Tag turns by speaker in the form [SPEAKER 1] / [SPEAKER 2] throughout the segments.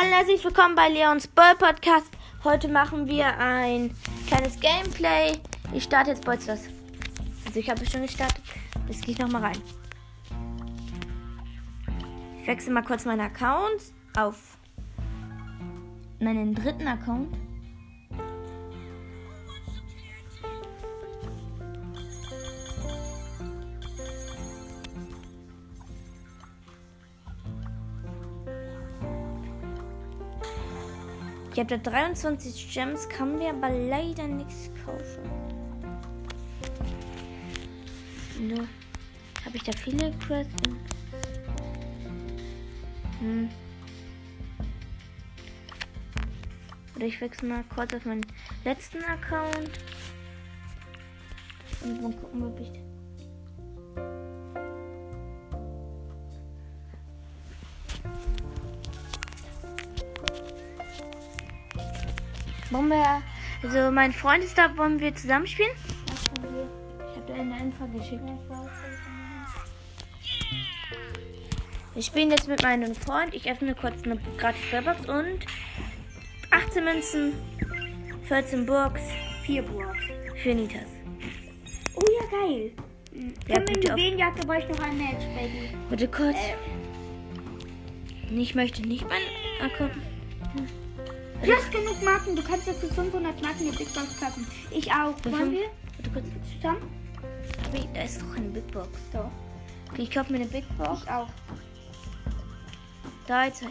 [SPEAKER 1] Hallo, herzlich willkommen bei Leons Ball Podcast. Heute machen wir ein kleines Gameplay. Ich starte jetzt Bolsters. Also ich habe es schon gestartet. Jetzt gehe ich nochmal rein. Ich wechsle mal kurz meinen Account auf meinen dritten Account. Ich habe da 23 Gems, kann mir aber leider nichts kaufen. No. Habe ich da viele Quests? Hm. Oder ich wechsle mal kurz auf meinen letzten Account. Und mal gucken, ob ich. Wollen wir. Also, mein Freund ist da, wollen wir zusammenspielen? Ich habe dir eine Info geschickt. Wir spielen jetzt mit meinem Freund. Ich öffne kurz eine gratis Bellbox und 18 Münzen, 14 Burgs, 4 Burgs für Nitas.
[SPEAKER 2] Oh ja, geil.
[SPEAKER 1] Ja,
[SPEAKER 2] Können wir
[SPEAKER 1] bitte
[SPEAKER 2] in
[SPEAKER 1] auf-
[SPEAKER 2] Juwelenjagd aber ich noch ein Match, Baby.
[SPEAKER 1] Warte kurz.
[SPEAKER 2] Äh,
[SPEAKER 1] Ich möchte nicht mein Account.
[SPEAKER 2] Du hast genug Marken. Du kannst ja für 500 Marken die Big Box kaufen. Ich auch. Wollen wir
[SPEAKER 1] Warte kurz.
[SPEAKER 2] zusammen?
[SPEAKER 1] Da ist doch eine Big Box.
[SPEAKER 2] So.
[SPEAKER 1] Okay, ich kaufe mir eine Big Box.
[SPEAKER 2] Ich auch.
[SPEAKER 1] Da jetzt.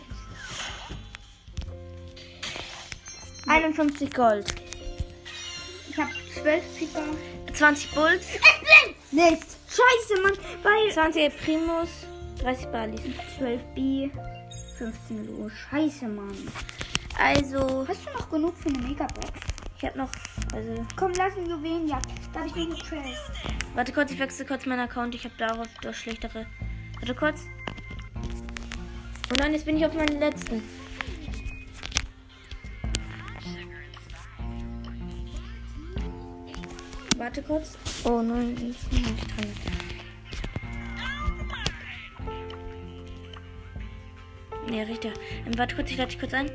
[SPEAKER 1] 51 Gold.
[SPEAKER 2] Ich habe 12 Big Box.
[SPEAKER 1] 20 Bulls.
[SPEAKER 2] Nichts. Scheiße, Mann. Weil
[SPEAKER 1] 20 Primus. 30 Balis.
[SPEAKER 2] 12 B. 15 Lo. Scheiße, Mann.
[SPEAKER 1] Also,
[SPEAKER 2] Hast du noch genug für eine Megabox?
[SPEAKER 1] ich habe noch. Also,
[SPEAKER 2] Komm, lass eine Juwelenjagd. Da habe ich eine Quest.
[SPEAKER 1] warte kurz, ich wechsle kurz meinen Account. Ich habe darauf das schlechtere. Warte kurz. Oh nein, jetzt bin ich auf meinen letzten. Warte kurz. Oh nein, ich bin nicht dran. Nee, richtig. Ähm, warte kurz, ich lade dich kurz ein.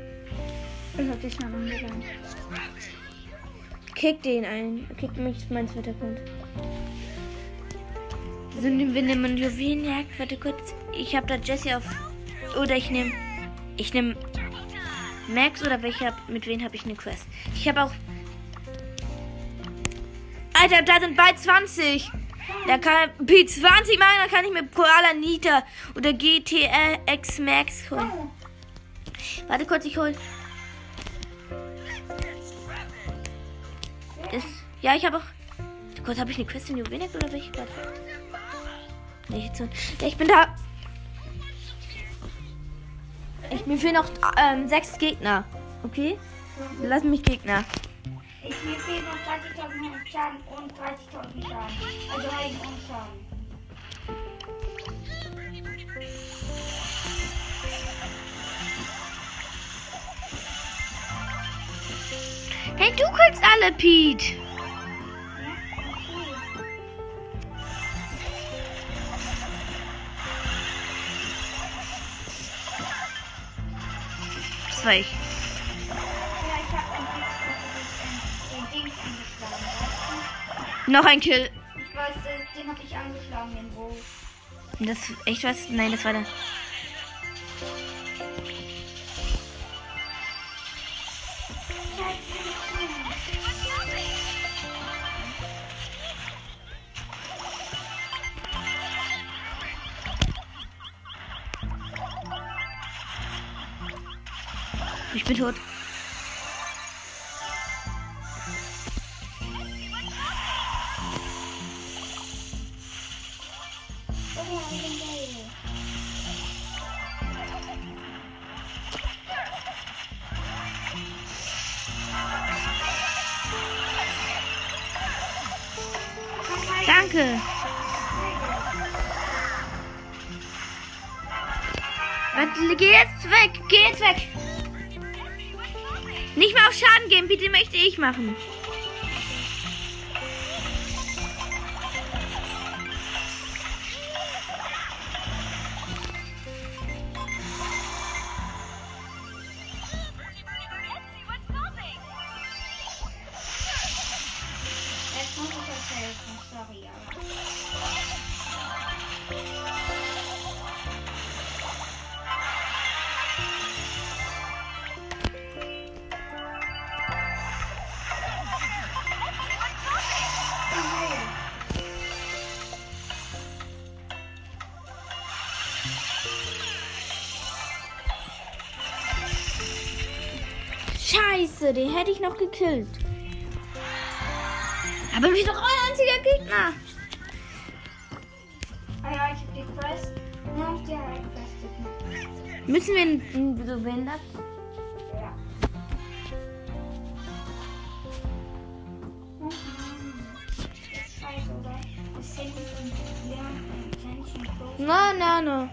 [SPEAKER 2] Ich hab dich schon angegangen.
[SPEAKER 1] Kick den ein. Kick mich meinen zweiter Punkt. So nehmen wir nehmen Juwelenjagd. Warte kurz. Ich habe da Jesse auf. Oder ich nehme. Ich nehme Max oder welcher. Mit wem habe ich eine Quest? Ich habe auch. Alter, da sind bald 20. Da kann P20 machen, dann kann ich mir Koala Nita oder GTX Max holen. Warte kurz, ich hol. Ja, ich habe auch. Kurz, habe ich eine Quest in Juwelenjagd oder welche? Warte. Nee, jetzt so. Ja, ich bin da. Ich mir fehlen noch ähm, sechs Gegner. Okay? Lass mich Gegner.
[SPEAKER 2] Ich mir fehlen noch 30.000 Schaden und 30.000 Schaden. Also Heilen und Schaden.
[SPEAKER 1] Hey, du kannst alle, Pete.
[SPEAKER 2] Weißt
[SPEAKER 1] Noch ein Kill.
[SPEAKER 2] Ich weiß, den hab ich angeschlagen, den Wo.
[SPEAKER 1] Das echt was? Nein, das war der. Ich bin tot. Danke. Geh jetzt weg. Geh jetzt weg. Nicht mehr auf Schaden gehen, bitte möchte ich machen. Scheiße, den hätte ich noch gekillt. Aber bin ich doch euer einziger Gegner.
[SPEAKER 2] Ah ja, ich hab die Quest. Nur auf die Quest.
[SPEAKER 1] Müssen wir ihn ihn so gewinnen?
[SPEAKER 2] Ja. Mann. Das ist scheiße, oder? Das Handy von Leon und Menschen groß.
[SPEAKER 1] No, no,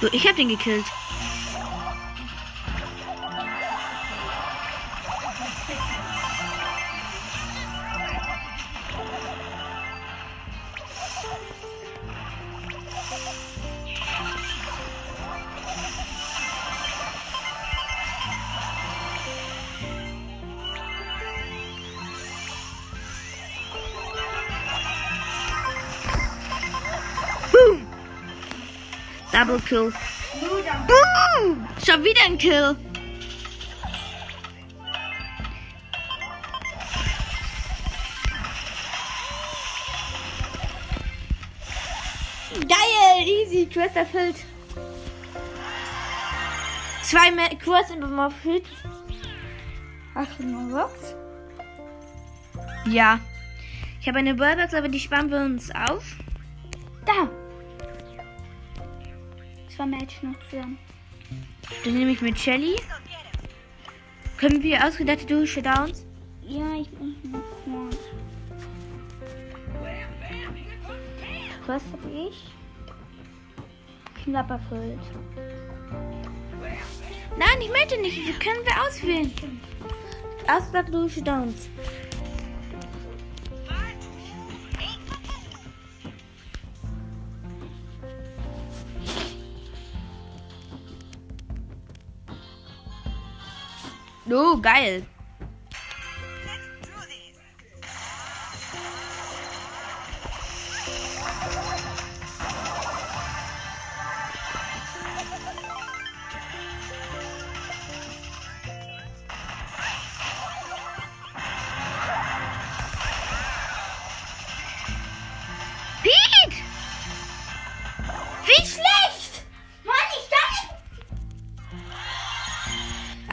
[SPEAKER 1] So, ich hab den gekillt. Double kill. Boom. Schon wieder ein Kill. Geil, easy, Quest erfüllt. Zwei mehr Quests sind mal erfüllt.
[SPEAKER 2] Hast du mal Box?
[SPEAKER 1] Ja. Ich habe eine Ballbox, aber die sparen wir uns auf.
[SPEAKER 2] Da. Zwei Mädchen noch zusammen.
[SPEAKER 1] Dann nehme ich mit Shelly. Können wir ausgedachte Dusche Downs?
[SPEAKER 2] Ja, ich bin vorne.
[SPEAKER 1] Was habe ich? Knapp erfüllt. Nein, ich möchte nicht. Können wir auswählen. Ausgedachte Dusche Downs. Oh, geil.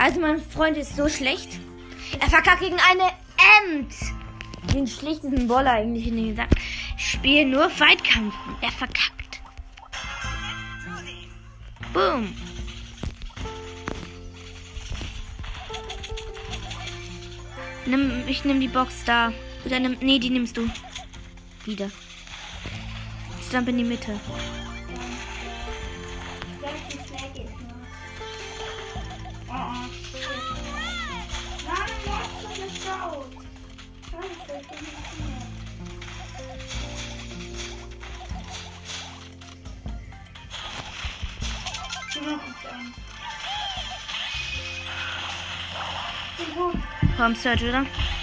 [SPEAKER 1] Also mein Freund ist so schlecht. Er verkackt gegen eine Emt. Den schlechtesten Boller eigentlich in den gesagt. Spiel nur Weitkampf. Er verkackt. Boom. Nimm, ich nimm die Box da. Oder nimm, nee, die nimmst du. Wieder. Stamp in die Mitte.
[SPEAKER 2] Scheiße, ich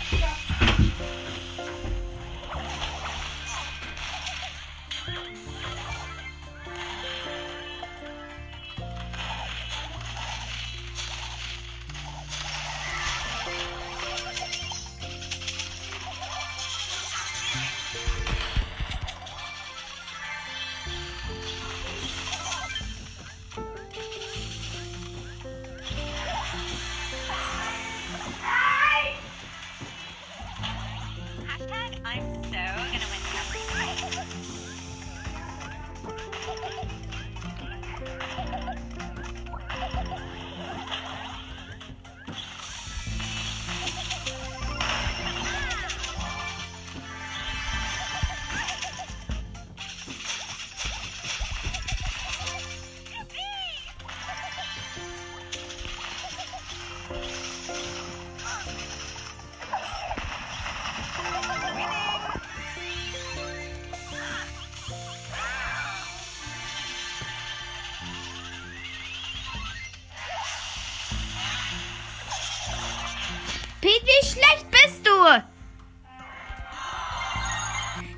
[SPEAKER 1] Pete, wie schlecht bist du?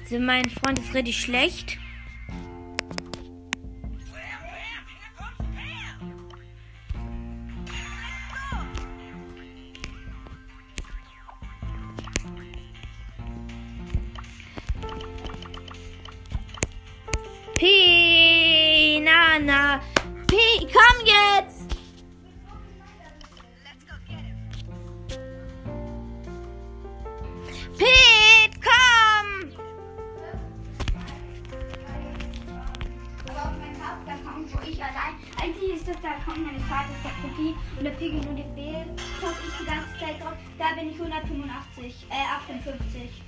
[SPEAKER 1] Also mein Freund ist richtig schlecht. Na. P, komm jetzt!
[SPEAKER 2] Ist das der Account meines Vaters, der Kopie. Und der Piggy nur den B. Zocke ich die ganze Zeit drauf. Da bin ich 185. Äh, 58.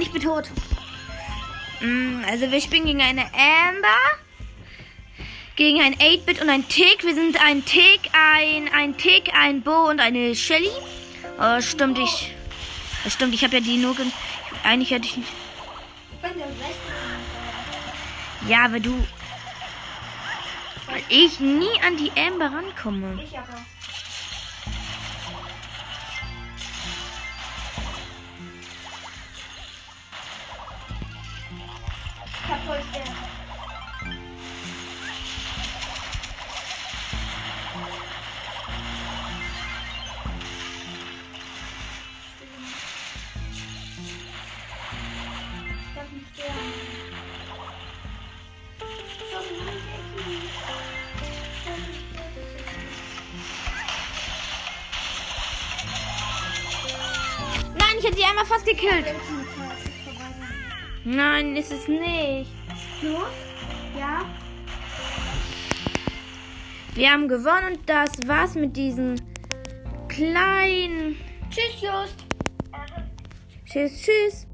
[SPEAKER 1] Nein, ich bin tot. Mm, Also wir spielen gegen eine Amber, gegen ein 8-Bit und ein Tick. Wir sind ein Tick, ein, ein Tick, ein Bo und eine Shelly. Oh, stimmt, ich. oh, Stimmt, ich habe ja die nur. gen- Eigentlich hätte ich nicht. Ja, aber du. Weil ich nie an die Amber rankomme.
[SPEAKER 2] Ich aber. Jackie.
[SPEAKER 1] Nein, ich hätte die Amber fast gekillt. Nein, ist es nicht.
[SPEAKER 2] Los? Ja?
[SPEAKER 1] Wir haben gewonnen und das war's mit diesen kleinen.
[SPEAKER 2] Tschüss, Just.
[SPEAKER 1] Tschüss, tschüss.